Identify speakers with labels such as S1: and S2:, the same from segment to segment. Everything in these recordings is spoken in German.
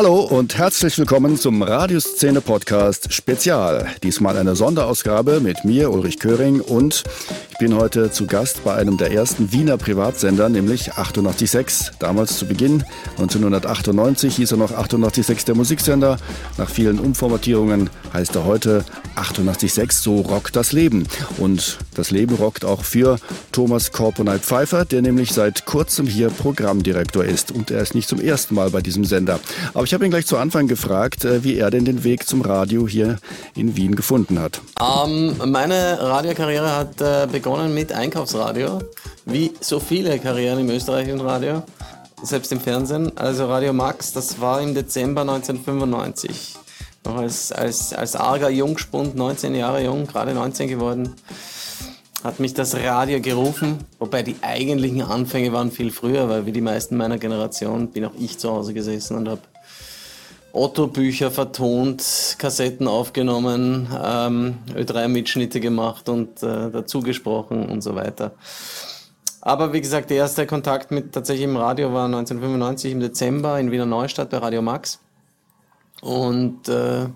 S1: Hallo und herzlich willkommen zum Radioszene Podcast Spezial. Diesmal eine Sonderausgabe mit mir, Ulrich Köring, und ich bin heute zu Gast bei einem der ersten Wiener Privatsender, nämlich 886. Damals zu Beginn, 1998 hieß er noch 886 der Musiksender. Nach vielen Umformatierungen heißt er heute 886, so rockt das Leben. Und das Leben rockt auch für Thomas Korponeit Pfeiffer, der nämlich seit kurzem hier Programmdirektor ist. Und er ist nicht zum ersten Mal bei diesem Sender. Aber ich habe ihn gleich zu Anfang gefragt, äh, wie er denn den Weg zum Radio hier in Wien gefunden hat.
S2: Ähm, meine Radiokarriere hat äh, begonnen mit Einkaufsradio, wie so viele Karrieren im österreichischen Radio, selbst im Fernsehen. Also Radio Max, das war im Dezember 1995. Noch als, als, als arger Jungspund, 19 Jahre jung, gerade 19 geworden hat mich das Radio gerufen, wobei die eigentlichen Anfänge waren viel früher, weil wie die meisten meiner Generation bin auch ich zu Hause gesessen und habe Otto-Bücher vertont, Kassetten aufgenommen, ähm, Ö3-Mitschnitte gemacht und äh, dazu gesprochen und so weiter. Aber wie gesagt, der erste Kontakt mit tatsächlich im Radio war 1995 im Dezember in Wiener Neustadt bei Radio Max. Und äh,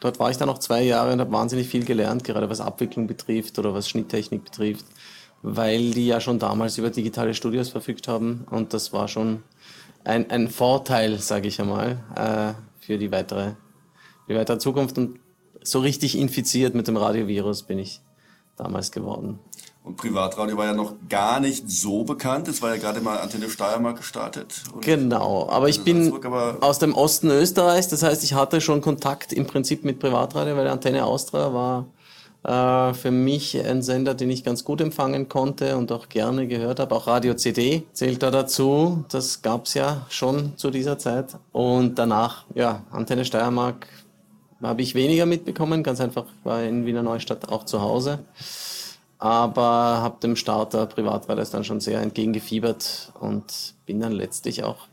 S2: dort war ich dann noch zwei Jahre und habe wahnsinnig viel gelernt, gerade was Abwicklung betrifft oder was Schnitttechnik betrifft, weil die ja schon damals über digitale Studios verfügt haben. Und das war schon ein, ein Vorteil, sage ich einmal, äh, für die weitere, die weitere Zukunft. Und so richtig infiziert mit dem Radiovirus bin ich damals geworden.
S1: Und Privatradio war ja noch gar nicht so bekannt. Es war ja gerade mal Antenne Steiermark gestartet.
S2: genau, aber ich bin aber aus dem Osten Österreichs. Das heißt, ich hatte schon Kontakt im Prinzip mit Privatradio, weil Antenne Austria war äh, für mich ein Sender, den ich ganz gut empfangen konnte und auch gerne gehört habe. Auch Radio CD zählt da dazu. Das gab es ja schon zu dieser Zeit. Und danach, ja, Antenne Steiermark habe ich weniger mitbekommen. Ganz einfach war in Wiener Neustadt auch zu Hause aber habe dem Starter Privatradios dann schon sehr entgegengefiebert und bin dann letztlich auch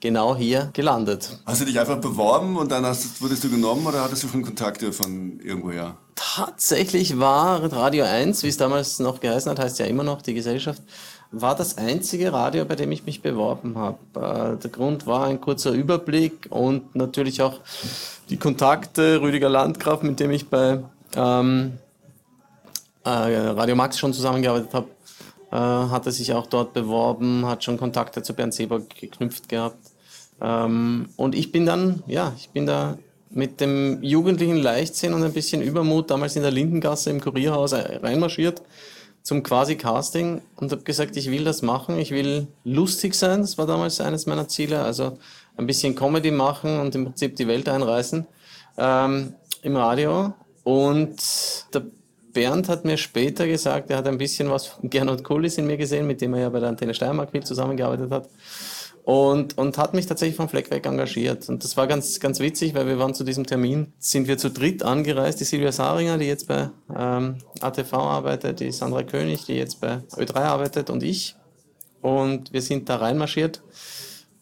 S2: genau hier gelandet.
S1: Hast du dich einfach beworben und dann hast, wurdest du genommen oder hattest du schon Kontakte von irgendwoher?
S2: Tatsächlich war Radio 1, wie es damals noch geheißen hat, heißt ja immer noch die Gesellschaft, war das einzige Radio, bei dem ich mich beworben habe. Äh, der Grund war ein kurzer Überblick und natürlich auch die Kontakte. Rüdiger Landgraf, mit dem ich bei ähm, äh, Radio Max schon zusammengearbeitet habe, äh, hat er sich auch dort beworben, hat schon Kontakte zu Bernd Seber geknüpft gehabt. Ähm, und ich bin dann, ja, ich bin da mit dem jugendlichen Leichtsinn und ein bisschen Übermut damals in der Lindengasse im Kurierhaus reinmarschiert zum quasi Casting und habe gesagt, ich will das machen, ich will lustig sein, das war damals eines meiner Ziele, also ein bisschen Comedy machen und im Prinzip die Welt einreißen ähm, im Radio. Und der Bernd hat mir später gesagt, er hat ein bisschen was von Gernot Kullis in mir gesehen, mit dem er ja bei der Antenne Steiermark viel zusammengearbeitet hat. Und, und hat mich tatsächlich vom Fleck weg engagiert. Und das war ganz, ganz witzig, weil wir waren zu diesem Termin, sind wir zu dritt angereist. Die Silvia Saringer, die jetzt bei ähm, ATV arbeitet, die Sandra König, die jetzt bei Ö3 arbeitet und ich. Und wir sind da reinmarschiert.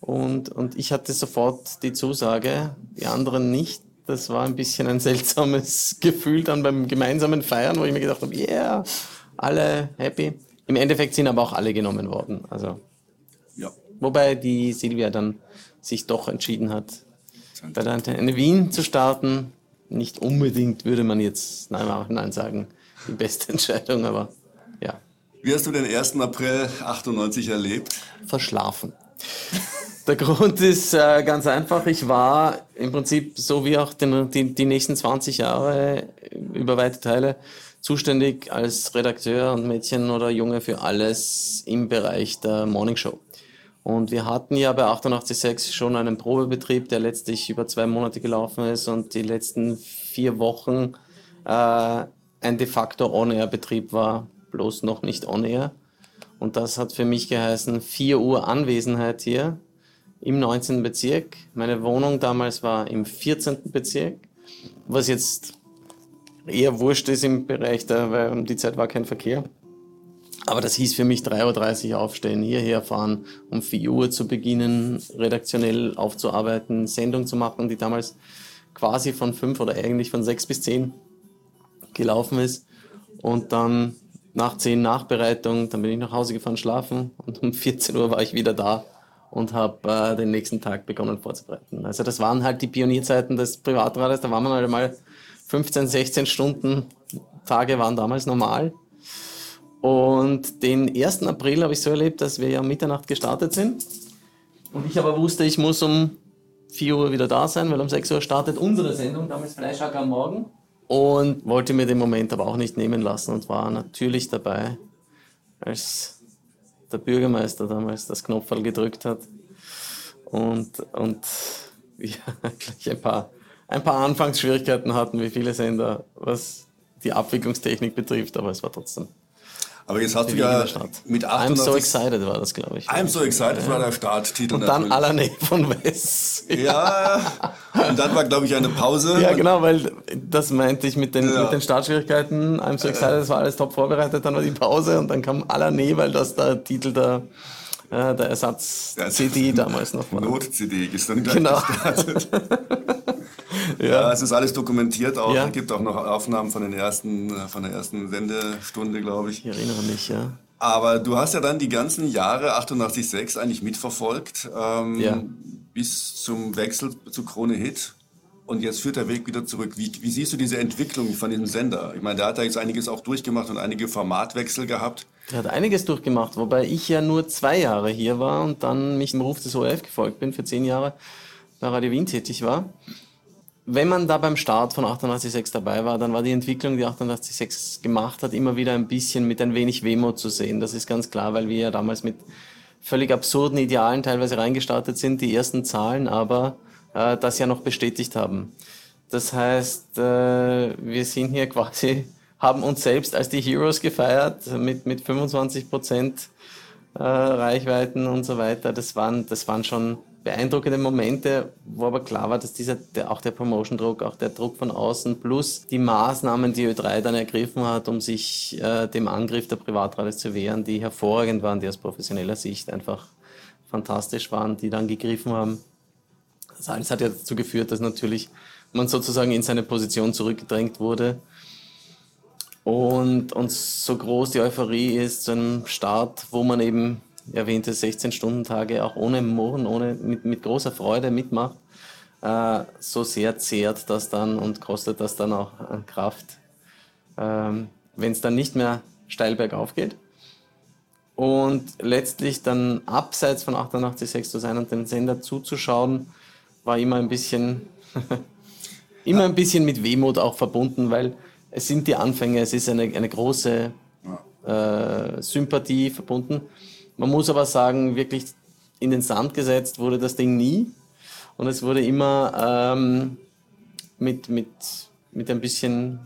S2: Und, und ich hatte sofort die Zusage, die anderen nicht das war ein bisschen ein seltsames Gefühl dann beim gemeinsamen Feiern, wo ich mir gedacht habe, yeah, alle happy. Im Endeffekt sind aber auch alle genommen worden. Also, ja. Wobei die Silvia dann sich doch entschieden hat, bei der Antenne Wien zu starten. Nicht unbedingt würde man jetzt nein, nein sagen, die beste Entscheidung, aber ja.
S1: Wie hast du den 1. April 98 erlebt?
S2: Verschlafen. Der Grund ist äh, ganz einfach. Ich war im Prinzip so wie auch den, die, die nächsten 20 Jahre über weite Teile zuständig als Redakteur und Mädchen oder Junge für alles im Bereich der Morningshow. Und wir hatten ja bei 886 schon einen Probebetrieb, der letztlich über zwei Monate gelaufen ist und die letzten vier Wochen äh, ein de facto On-Air-Betrieb war, bloß noch nicht On-Air. Und das hat für mich geheißen, 4 Uhr Anwesenheit hier im 19. Bezirk. Meine Wohnung damals war im 14. Bezirk, was jetzt eher wurscht ist im Bereich da, weil um die Zeit war kein Verkehr. Aber das hieß für mich 3.30 Uhr aufstehen, hierher fahren, um 4 Uhr zu beginnen, redaktionell aufzuarbeiten, Sendung zu machen, die damals quasi von 5 oder eigentlich von 6 bis 10 gelaufen ist. Und dann nach 10 Nachbereitung, dann bin ich nach Hause gefahren schlafen und um 14 Uhr war ich wieder da und habe äh, den nächsten Tag begonnen vorzubereiten. Also das waren halt die Pionierzeiten des Privatradios, da waren wir halt mal 15, 16 Stunden Tage waren damals normal. Und den 1. April habe ich so erlebt, dass wir ja um Mitternacht gestartet sind. Und ich aber wusste, ich muss um 4 Uhr wieder da sein, weil um 6 Uhr startet unsere Sendung, damals Fleischhack am Morgen. Und wollte mir den Moment aber auch nicht nehmen lassen und war natürlich dabei, als der Bürgermeister damals das Knopfball gedrückt hat. Und, und wir gleich ein paar, ein paar Anfangsschwierigkeiten hatten, wie viele Sender, was die Abwicklungstechnik betrifft, aber es war trotzdem
S1: aber jetzt hast du ja mit
S2: 88... I'm so excited war das, glaube ich.
S1: I'm so excited ja. war der Starttitel.
S2: Und dann Alane von Wes.
S1: Ja, und dann war, glaube ich, eine Pause.
S2: Ja, genau, weil das meinte ich mit den, ja. mit den Startschwierigkeiten. I'm so excited, das war alles top vorbereitet. Dann war die Pause und dann kam Alane, weil das der Titel der, äh, der Ersatz-CD damals noch war.
S1: Not-CD ist dann gleich
S2: genau.
S1: gestartet. ja. ja, es ist alles dokumentiert auch. Ja. Es gibt auch noch Aufnahmen von, den ersten, äh, von der ersten Sendestunde, glaube ich.
S2: Ich erinnere mich, ja.
S1: Aber du hast ja dann die ganzen Jahre 88.6 eigentlich mitverfolgt, ähm, ja. bis zum Wechsel zu Krone Hit. Und jetzt führt der Weg wieder zurück. Wie, wie siehst du diese Entwicklung von diesem Sender? Ich meine, der hat da jetzt einiges auch durchgemacht und einige Formatwechsel gehabt.
S2: Der hat einiges durchgemacht, wobei ich ja nur zwei Jahre hier war und dann mich im Ruf des ORF gefolgt bin, für zehn Jahre bei Radio Wien tätig war wenn man da beim Start von 88.6 dabei war, dann war die Entwicklung, die 88.6 gemacht hat, immer wieder ein bisschen mit ein wenig Wehmut zu sehen. Das ist ganz klar, weil wir ja damals mit völlig absurden Idealen teilweise reingestartet sind, die ersten Zahlen, aber äh, das ja noch bestätigt haben. Das heißt, äh, wir sind hier quasi, haben uns selbst als die Heroes gefeiert mit, mit 25 Prozent äh, Reichweiten und so weiter. Das waren, das waren schon beeindruckende Momente, wo aber klar war, dass dieser, der, auch der Promotion-Druck, auch der Druck von außen plus die Maßnahmen, die Ö3 dann ergriffen hat, um sich äh, dem Angriff der Privatradios zu wehren, die hervorragend waren, die aus professioneller Sicht einfach fantastisch waren, die dann gegriffen haben. Das alles hat ja dazu geführt, dass natürlich man sozusagen in seine Position zurückgedrängt wurde. Und, und so groß die Euphorie ist zu einem Start, wo man eben erwähnte 16-Stunden-Tage auch ohne Murren, ohne, mit, mit großer Freude mitmacht, äh, so sehr zehrt das dann und kostet das dann auch an Kraft, ähm, wenn es dann nicht mehr steil bergauf geht. Und letztlich dann abseits von 88.6 zu sein und den Sender zuzuschauen, war immer ein bisschen, immer ein bisschen mit Wehmut auch verbunden, weil es sind die Anfänge, es ist eine, eine große äh, Sympathie verbunden. Man muss aber sagen, wirklich in den Sand gesetzt wurde das Ding nie. Und es wurde immer ähm, mit, mit, mit ein bisschen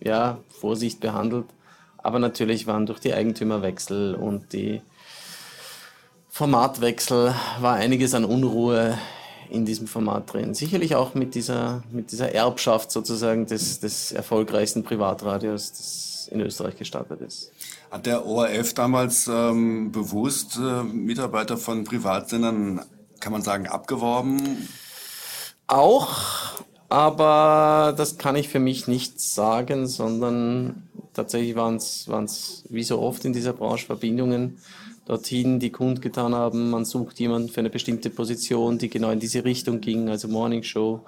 S2: ja, Vorsicht behandelt. Aber natürlich waren durch die Eigentümerwechsel und die Formatwechsel war einiges an Unruhe in diesem Format drin. Sicherlich auch mit dieser, mit dieser Erbschaft sozusagen des, des erfolgreichsten Privatradios, das in Österreich gestartet ist.
S1: Hat der ORF damals ähm, bewusst äh, Mitarbeiter von Privatsendern, kann man sagen, abgeworben?
S2: Auch, aber das kann ich für mich nicht sagen, sondern tatsächlich waren es wie so oft in dieser Branche Verbindungen dorthin, die kundgetan haben, man sucht jemanden für eine bestimmte Position, die genau in diese Richtung ging, also Morning Show,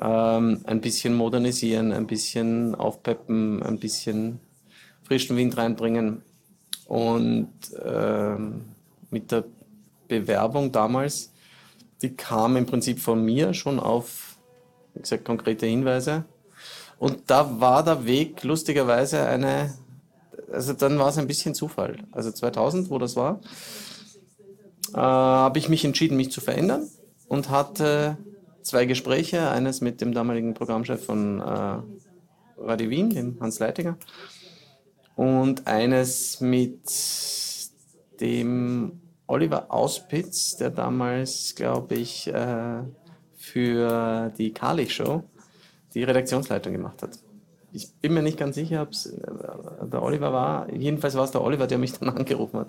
S2: ähm, ein bisschen modernisieren, ein bisschen aufpeppen, ein bisschen frischen Wind reinbringen. Und ähm, mit der Bewerbung damals, die kam im Prinzip von mir schon auf, wie gesagt, konkrete Hinweise. Und da war der Weg lustigerweise eine, also dann war es ein bisschen Zufall. Also 2000, wo das war, äh, habe ich mich entschieden, mich zu verändern und hatte zwei Gespräche. Eines mit dem damaligen Programmchef von äh, Radio Wien, dem Hans Leitinger, und eines mit dem Oliver Auspitz, der damals, glaube ich, äh, für die Kali Show die Redaktionsleitung gemacht hat. Ich bin mir nicht ganz sicher, ob es äh, der Oliver war. Jedenfalls war es der Oliver, der mich dann angerufen hat.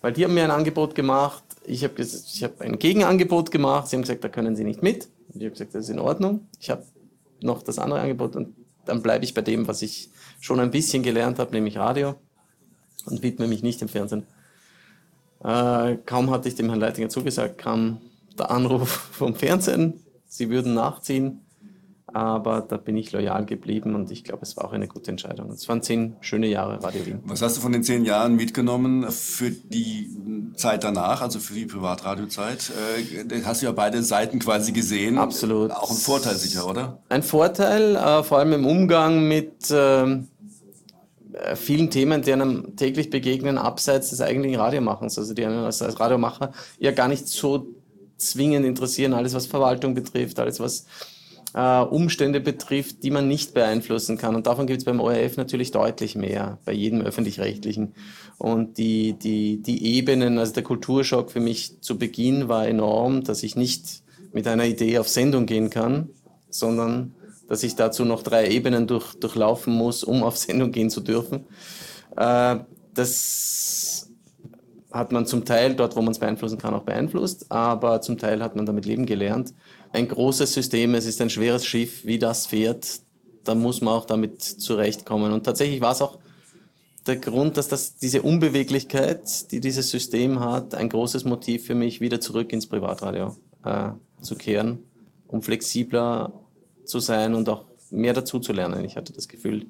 S2: Weil die haben mir ein Angebot gemacht. Ich habe hab ein Gegenangebot gemacht. Sie haben gesagt, da können Sie nicht mit. Und ich habe gesagt, das ist in Ordnung. Ich habe noch das andere Angebot und dann bleibe ich bei dem, was ich schon ein bisschen gelernt habe, nämlich Radio und widme mich nicht dem Fernsehen. Äh, kaum hatte ich dem Herrn Leitinger zugesagt, kam der Anruf vom Fernsehen, sie würden nachziehen aber da bin ich loyal geblieben und ich glaube, es war auch eine gute Entscheidung. Es waren zehn schöne Jahre Radio Wien.
S1: Was hast du von den zehn Jahren mitgenommen für die Zeit danach, also für die Privatradiozeit? Äh, hast du ja beide Seiten quasi gesehen.
S2: Absolut.
S1: Auch ein Vorteil sicher, oder?
S2: Ein Vorteil, äh, vor allem im Umgang mit äh, vielen Themen, die einem täglich begegnen, abseits des eigentlichen Radiomachens, also die einen als, als Radiomacher ja gar nicht so zwingend interessieren, alles was Verwaltung betrifft, alles was äh, Umstände betrifft, die man nicht beeinflussen kann. Und davon gibt es beim ORF natürlich deutlich mehr, bei jedem öffentlich-rechtlichen. Und die, die, die Ebenen, also der Kulturschock für mich zu Beginn war enorm, dass ich nicht mit einer Idee auf Sendung gehen kann, sondern dass ich dazu noch drei Ebenen durch, durchlaufen muss, um auf Sendung gehen zu dürfen. Äh, das hat man zum Teil dort, wo man es beeinflussen kann, auch beeinflusst, aber zum Teil hat man damit leben gelernt ein großes System, es ist ein schweres Schiff, wie das fährt, da muss man auch damit zurechtkommen. Und tatsächlich war es auch der Grund, dass das, diese Unbeweglichkeit, die dieses System hat, ein großes Motiv für mich, wieder zurück ins Privatradio äh, zu kehren, um flexibler zu sein und auch mehr dazu zu lernen. Ich hatte das Gefühl.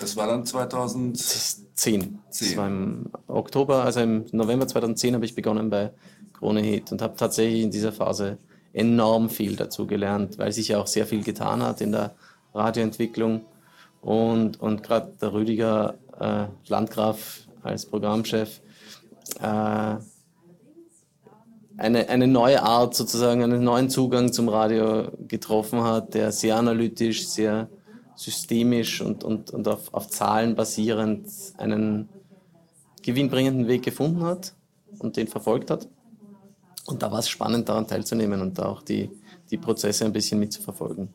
S1: Das war dann 2010. 10.
S2: Das war im Oktober, also im November 2010 habe ich begonnen bei Krone Hit und habe tatsächlich in dieser Phase enorm viel dazu gelernt, weil sich ja auch sehr viel getan hat in der Radioentwicklung. Und, und gerade der Rüdiger äh, Landgraf als Programmchef äh, eine, eine neue Art, sozusagen einen neuen Zugang zum Radio getroffen hat, der sehr analytisch, sehr systemisch und, und, und auf, auf Zahlen basierend einen gewinnbringenden Weg gefunden hat und den verfolgt hat. Und da war es spannend, daran teilzunehmen und da auch die, die Prozesse ein bisschen mitzuverfolgen.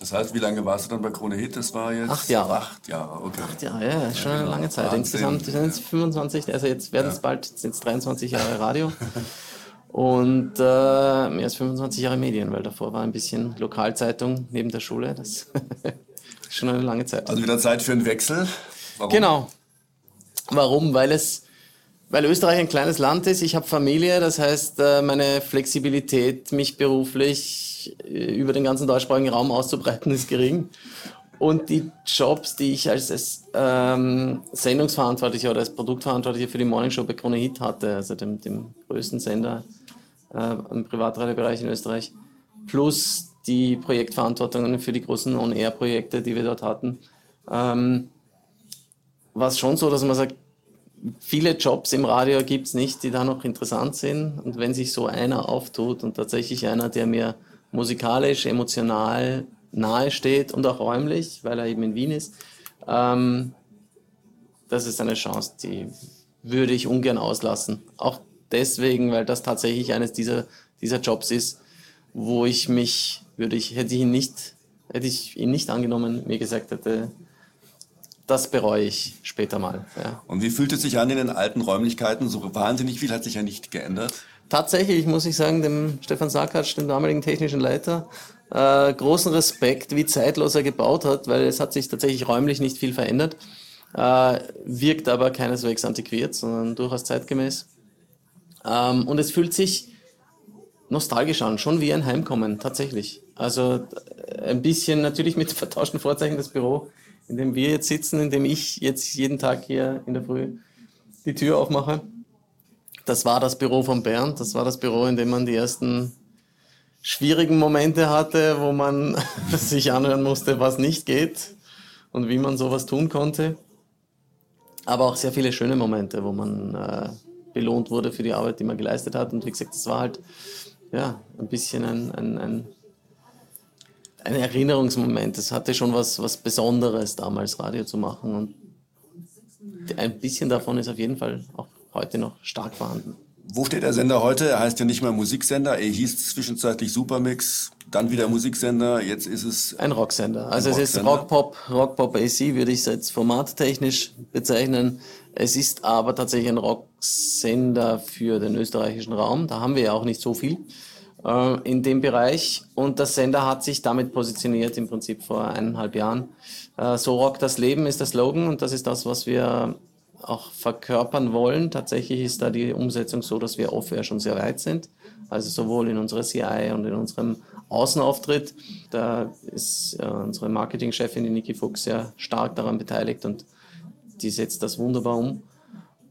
S1: Das heißt, wie lange warst du dann bei Krone Hit? Das war jetzt
S2: acht Jahre.
S1: Acht Jahre, okay.
S2: Acht Jahre, ja, schon ja, genau. eine lange Zeit. Wahnsinn. Insgesamt sind es 25, also jetzt werden es ja. bald jetzt 23 Jahre Radio. Und äh, mehr als 25 Jahre Medien, weil davor war ein bisschen Lokalzeitung neben der Schule. Das ist schon eine lange Zeit.
S1: Also wieder Zeit für einen Wechsel.
S2: Warum? Genau. Warum? Weil es weil Österreich ein kleines Land ist, ich habe Familie, das heißt, äh, meine Flexibilität, mich beruflich äh, über den ganzen deutschsprachigen Raum auszubreiten, ist gering. Und die Jobs, die ich als, ähm, Sendungsverantwortlicher oder als Produktverantwortlicher für die Morningshow bei Krone Hit hatte, also dem, dem größten Sender äh, im Privatradiobereich in Österreich, plus die Projektverantwortungen für die großen On-Air-Projekte, die wir dort hatten, ähm, war es schon so, dass man sagt, viele Jobs im Radio gibt es nicht, die da noch interessant sind. Und wenn sich so einer auftut und tatsächlich einer, der mir musikalisch, emotional nahe steht und auch räumlich, weil er eben in Wien ist, ähm, das ist eine Chance, die würde ich ungern auslassen. Auch deswegen, weil das tatsächlich eines dieser, dieser Jobs ist, wo ich mich, würde ich, hätte ich ihn nicht, hätte ich ihn nicht angenommen, mir gesagt hätte, das bereue ich später mal. Ja.
S1: Und wie fühlt es sich an in den alten Räumlichkeiten? So wahnsinnig viel hat sich ja nicht geändert.
S2: Tatsächlich muss ich sagen, dem Stefan Sarkatsch, dem damaligen technischen Leiter, äh, großen Respekt, wie zeitlos er gebaut hat, weil es hat sich tatsächlich räumlich nicht viel verändert, äh, wirkt aber keineswegs antiquiert, sondern durchaus zeitgemäß. Ähm, und es fühlt sich nostalgisch an, schon wie ein Heimkommen, tatsächlich. Also äh, ein bisschen natürlich mit vertauschten Vorzeichen das Büro in dem wir jetzt sitzen, in dem ich jetzt jeden Tag hier in der Früh die Tür aufmache. Das war das Büro von Bernd. Das war das Büro, in dem man die ersten schwierigen Momente hatte, wo man sich anhören musste, was nicht geht und wie man sowas tun konnte. Aber auch sehr viele schöne Momente, wo man äh, belohnt wurde für die Arbeit, die man geleistet hat. Und wie gesagt, das war halt ja, ein bisschen ein, ein, ein ein Erinnerungsmoment. Es hatte schon was, was Besonderes, damals Radio zu machen. Und ein bisschen davon ist auf jeden Fall auch heute noch stark vorhanden.
S1: Wo steht der Sender heute? Er heißt ja nicht mehr Musiksender. Er hieß zwischenzeitlich Supermix, dann wieder Musiksender. Jetzt ist es
S2: ein Rocksender. Also ein es ist Rockpop, Rockpop AC würde ich es jetzt formattechnisch bezeichnen. Es ist aber tatsächlich ein Rocksender für den österreichischen Raum. Da haben wir ja auch nicht so viel äh, in dem Bereich. Und der Sender hat sich damit positioniert im Prinzip vor eineinhalb Jahren. Äh, so rockt das Leben ist der Slogan und das ist das, was wir auch verkörpern wollen. Tatsächlich ist da die Umsetzung so, dass wir off-air schon sehr weit sind. Also sowohl in unserer CI und in unserem Außenauftritt. Da ist äh, unsere Marketingchefin, die Niki Fuchs, sehr stark daran beteiligt und die setzt das wunderbar um.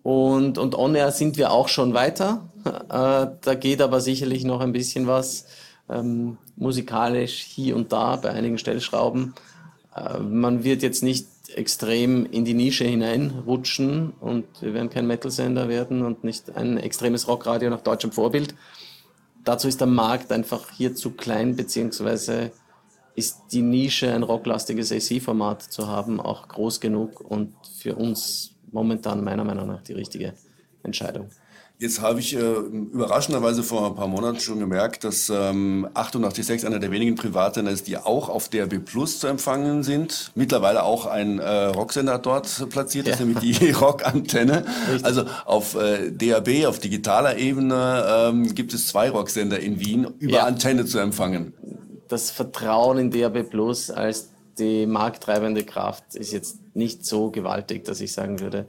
S2: Und, und on-air sind wir auch schon weiter. Äh, da geht aber sicherlich noch ein bisschen was ähm, musikalisch hier und da bei einigen Stellschrauben. Äh, man wird jetzt nicht extrem in die Nische hineinrutschen und wir werden kein Metal-Sender werden und nicht ein extremes Rockradio nach deutschem Vorbild. Dazu ist der Markt einfach hier zu klein, beziehungsweise ist die Nische, ein rocklastiges AC-Format zu haben, auch groß genug und für uns momentan meiner Meinung nach die richtige Entscheidung.
S1: Jetzt habe ich äh, überraschenderweise vor ein paar Monaten schon gemerkt, dass ähm, 88.6 einer der wenigen Privatsender ist, die auch auf DRB Plus zu empfangen sind. Mittlerweile auch ein äh, Rocksender dort platziert ja. ist, nämlich die Rockantenne. Also auf äh, DAB, auf digitaler Ebene ähm, gibt es zwei Rocksender in Wien über ja. Antenne zu empfangen.
S2: Das Vertrauen in DAB Plus als die markttreibende Kraft ist jetzt nicht so gewaltig, dass ich sagen würde,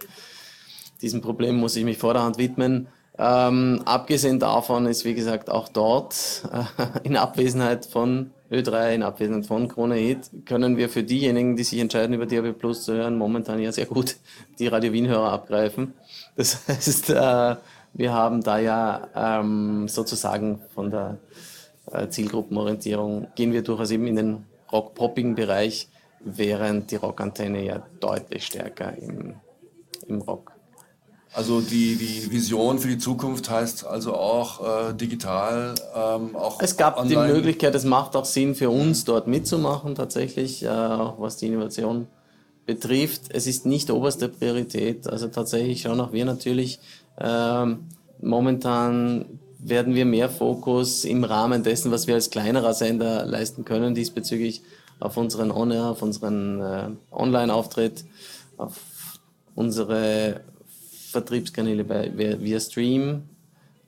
S2: diesem Problem muss ich mich vorderhand widmen. Ähm, abgesehen davon ist, wie gesagt, auch dort äh, in Abwesenheit von Ö3, in Abwesenheit von Krone Hit, können wir für diejenigen, die sich entscheiden, über DRB Plus zu hören, momentan ja sehr gut die Radio Wien-Hörer abgreifen. Das heißt, äh, wir haben da ja ähm, sozusagen von der äh, Zielgruppenorientierung, gehen wir durchaus eben in den rock-poppigen Bereich, während die Rockantenne ja deutlich stärker im, im Rock
S1: also die, die Vision für die Zukunft heißt also auch äh, digital, ähm, auch
S2: Es gab online. die Möglichkeit, es macht auch Sinn für uns dort mitzumachen tatsächlich, äh, was die Innovation betrifft. Es ist nicht oberste Priorität. Also tatsächlich schauen auch wir natürlich äh, momentan werden wir mehr Fokus im Rahmen dessen, was wir als kleinerer Sender leisten können, diesbezüglich auf unseren On-Air, auf unseren äh, Online-Auftritt, auf unsere Vertriebskanäle bei, via Stream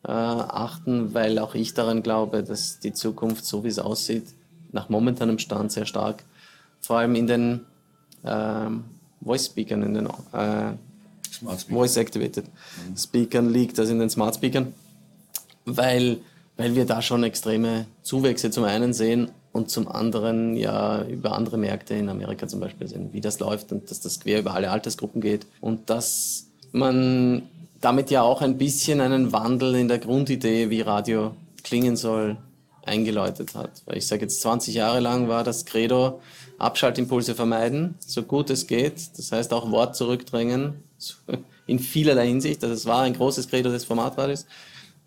S2: äh, achten, weil auch ich daran glaube, dass die Zukunft, so wie es aussieht, nach momentanem Stand sehr stark, vor allem in den äh, Voice-Speakern, in den äh, Voice-Activated mhm. Speakern liegt, also in den Smart Speakern, weil, weil wir da schon extreme Zuwächse zum einen sehen und zum anderen ja über andere Märkte in Amerika zum Beispiel sehen, wie das läuft und dass das quer über alle Altersgruppen geht und das man damit ja auch ein bisschen einen Wandel in der Grundidee, wie Radio klingen soll, eingeläutet hat. Weil ich sage jetzt 20 Jahre lang war das Credo, Abschaltimpulse vermeiden, so gut es geht. Das heißt auch Wort zurückdrängen, in vielerlei Hinsicht. Also es war ein großes Credo des Formatradios.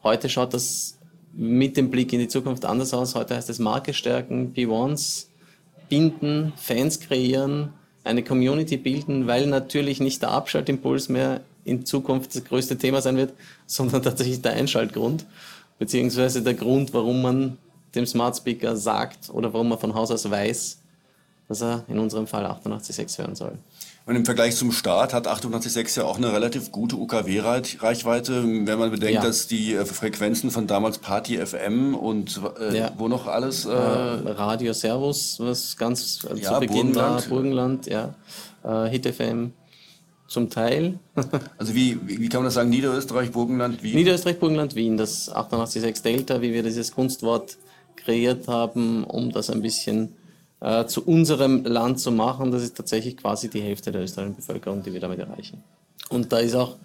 S2: Heute schaut das mit dem Blick in die Zukunft anders aus. Heute heißt es Marke stärken, P1s binden, Fans kreieren, eine Community bilden, weil natürlich nicht der Abschaltimpuls mehr in Zukunft das größte Thema sein wird, sondern tatsächlich der Einschaltgrund, beziehungsweise der Grund, warum man dem Smart Speaker sagt oder warum man von Haus aus weiß, dass er in unserem Fall 88.6 hören soll.
S1: Und im Vergleich zum Start hat 886 ja auch eine relativ gute UKW-Reichweite, wenn man bedenkt, ja. dass die äh, Frequenzen von damals Party FM und äh, ja. wo noch alles. Äh,
S2: äh Radio Servus, was ganz äh, ja, zu Beginn Burgenland. war, Burgenland, ja. Äh, Hit FM zum Teil.
S1: also wie, wie kann man das sagen, Niederösterreich, Burgenland,
S2: Wien? Niederösterreich, Burgenland, Wien, das 886 Delta, wie wir dieses Kunstwort kreiert haben, um das ein bisschen äh, zu unserem Land zu machen. Das ist tatsächlich quasi die Hälfte der österreichischen Bevölkerung, die wir damit erreichen. Und da ist auch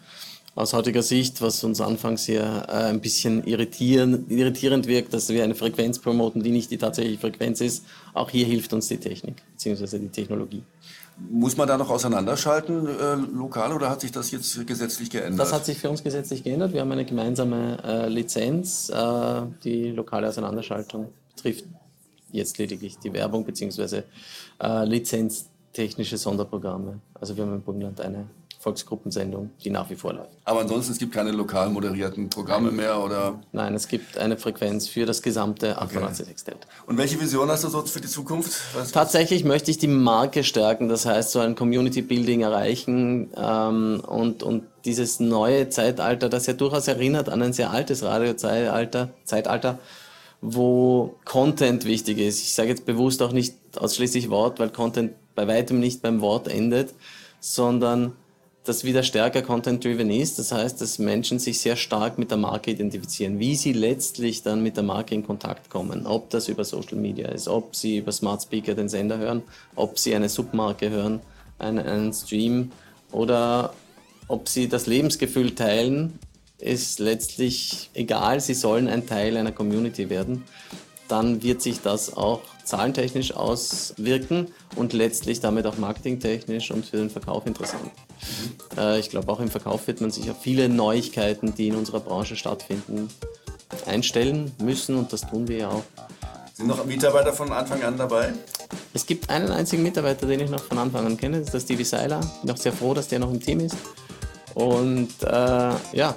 S2: aus heutiger Sicht, was uns anfangs hier äh, ein bisschen irritierend, irritierend wirkt, dass wir eine Frequenz promoten, die nicht die tatsächliche Frequenz ist. Auch hier hilft uns die Technik bzw. die Technologie.
S1: Muss man da noch auseinanderschalten äh, lokal oder hat sich das jetzt gesetzlich geändert?
S2: Das hat sich für uns gesetzlich geändert. Wir haben eine gemeinsame äh, Lizenz, äh, die lokale Auseinanderschaltung betrifft jetzt lediglich die Werbung bzw. Äh, lizenztechnische Sonderprogramme. Also wir haben im Burgenland eine Volksgruppensendung, die nach wie vor läuft.
S1: Aber ansonsten, es gibt keine lokal moderierten Programme mehr, oder?
S2: Nein, es gibt eine Frequenz für das gesamte 98 okay.
S1: Und welche Vision hast du so für die Zukunft?
S2: Was Tatsächlich möchte ich die Marke stärken, das heißt so ein Community-Building erreichen ähm, und, und dieses neue Zeitalter, das ja durchaus erinnert an ein sehr altes Radiozeitalter, Zeitalter, wo Content wichtig ist. Ich sage jetzt bewusst auch nicht ausschließlich Wort, weil Content bei weitem nicht beim Wort endet, sondern das wieder stärker content-driven ist. Das heißt, dass Menschen sich sehr stark mit der Marke identifizieren, wie sie letztlich dann mit der Marke in Kontakt kommen. Ob das über Social Media ist, ob sie über Smart Speaker den Sender hören, ob sie eine Submarke hören, einen, einen Stream oder ob sie das Lebensgefühl teilen, ist letztlich egal. Sie sollen ein Teil einer Community werden. Dann wird sich das auch zahlentechnisch auswirken und letztlich damit auch marketingtechnisch und für den Verkauf interessant. Mhm. Äh, ich glaube, auch im Verkauf wird man sich auf viele Neuigkeiten, die in unserer Branche stattfinden, einstellen müssen und das tun wir ja auch.
S1: Sind noch Mitarbeiter von Anfang an dabei?
S2: Es gibt einen einzigen Mitarbeiter, den ich noch von Anfang an kenne, das ist der Stevie Seiler. Bin auch sehr froh, dass der noch im Team ist. Und äh, ja,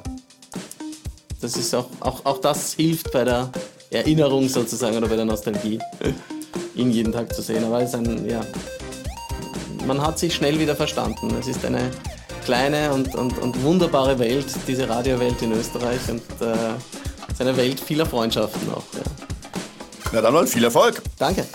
S2: das ist auch, auch, auch das hilft bei der Erinnerung sozusagen oder bei der Nostalgie, ihn jeden Tag zu sehen. Aber es ist ein, ja, man hat sich schnell wieder verstanden. Es ist eine kleine und, und, und wunderbare Welt, diese Radiowelt in Österreich und äh, es ist eine Welt vieler Freundschaften auch. Ja.
S1: Na dann mal viel Erfolg.
S2: Danke.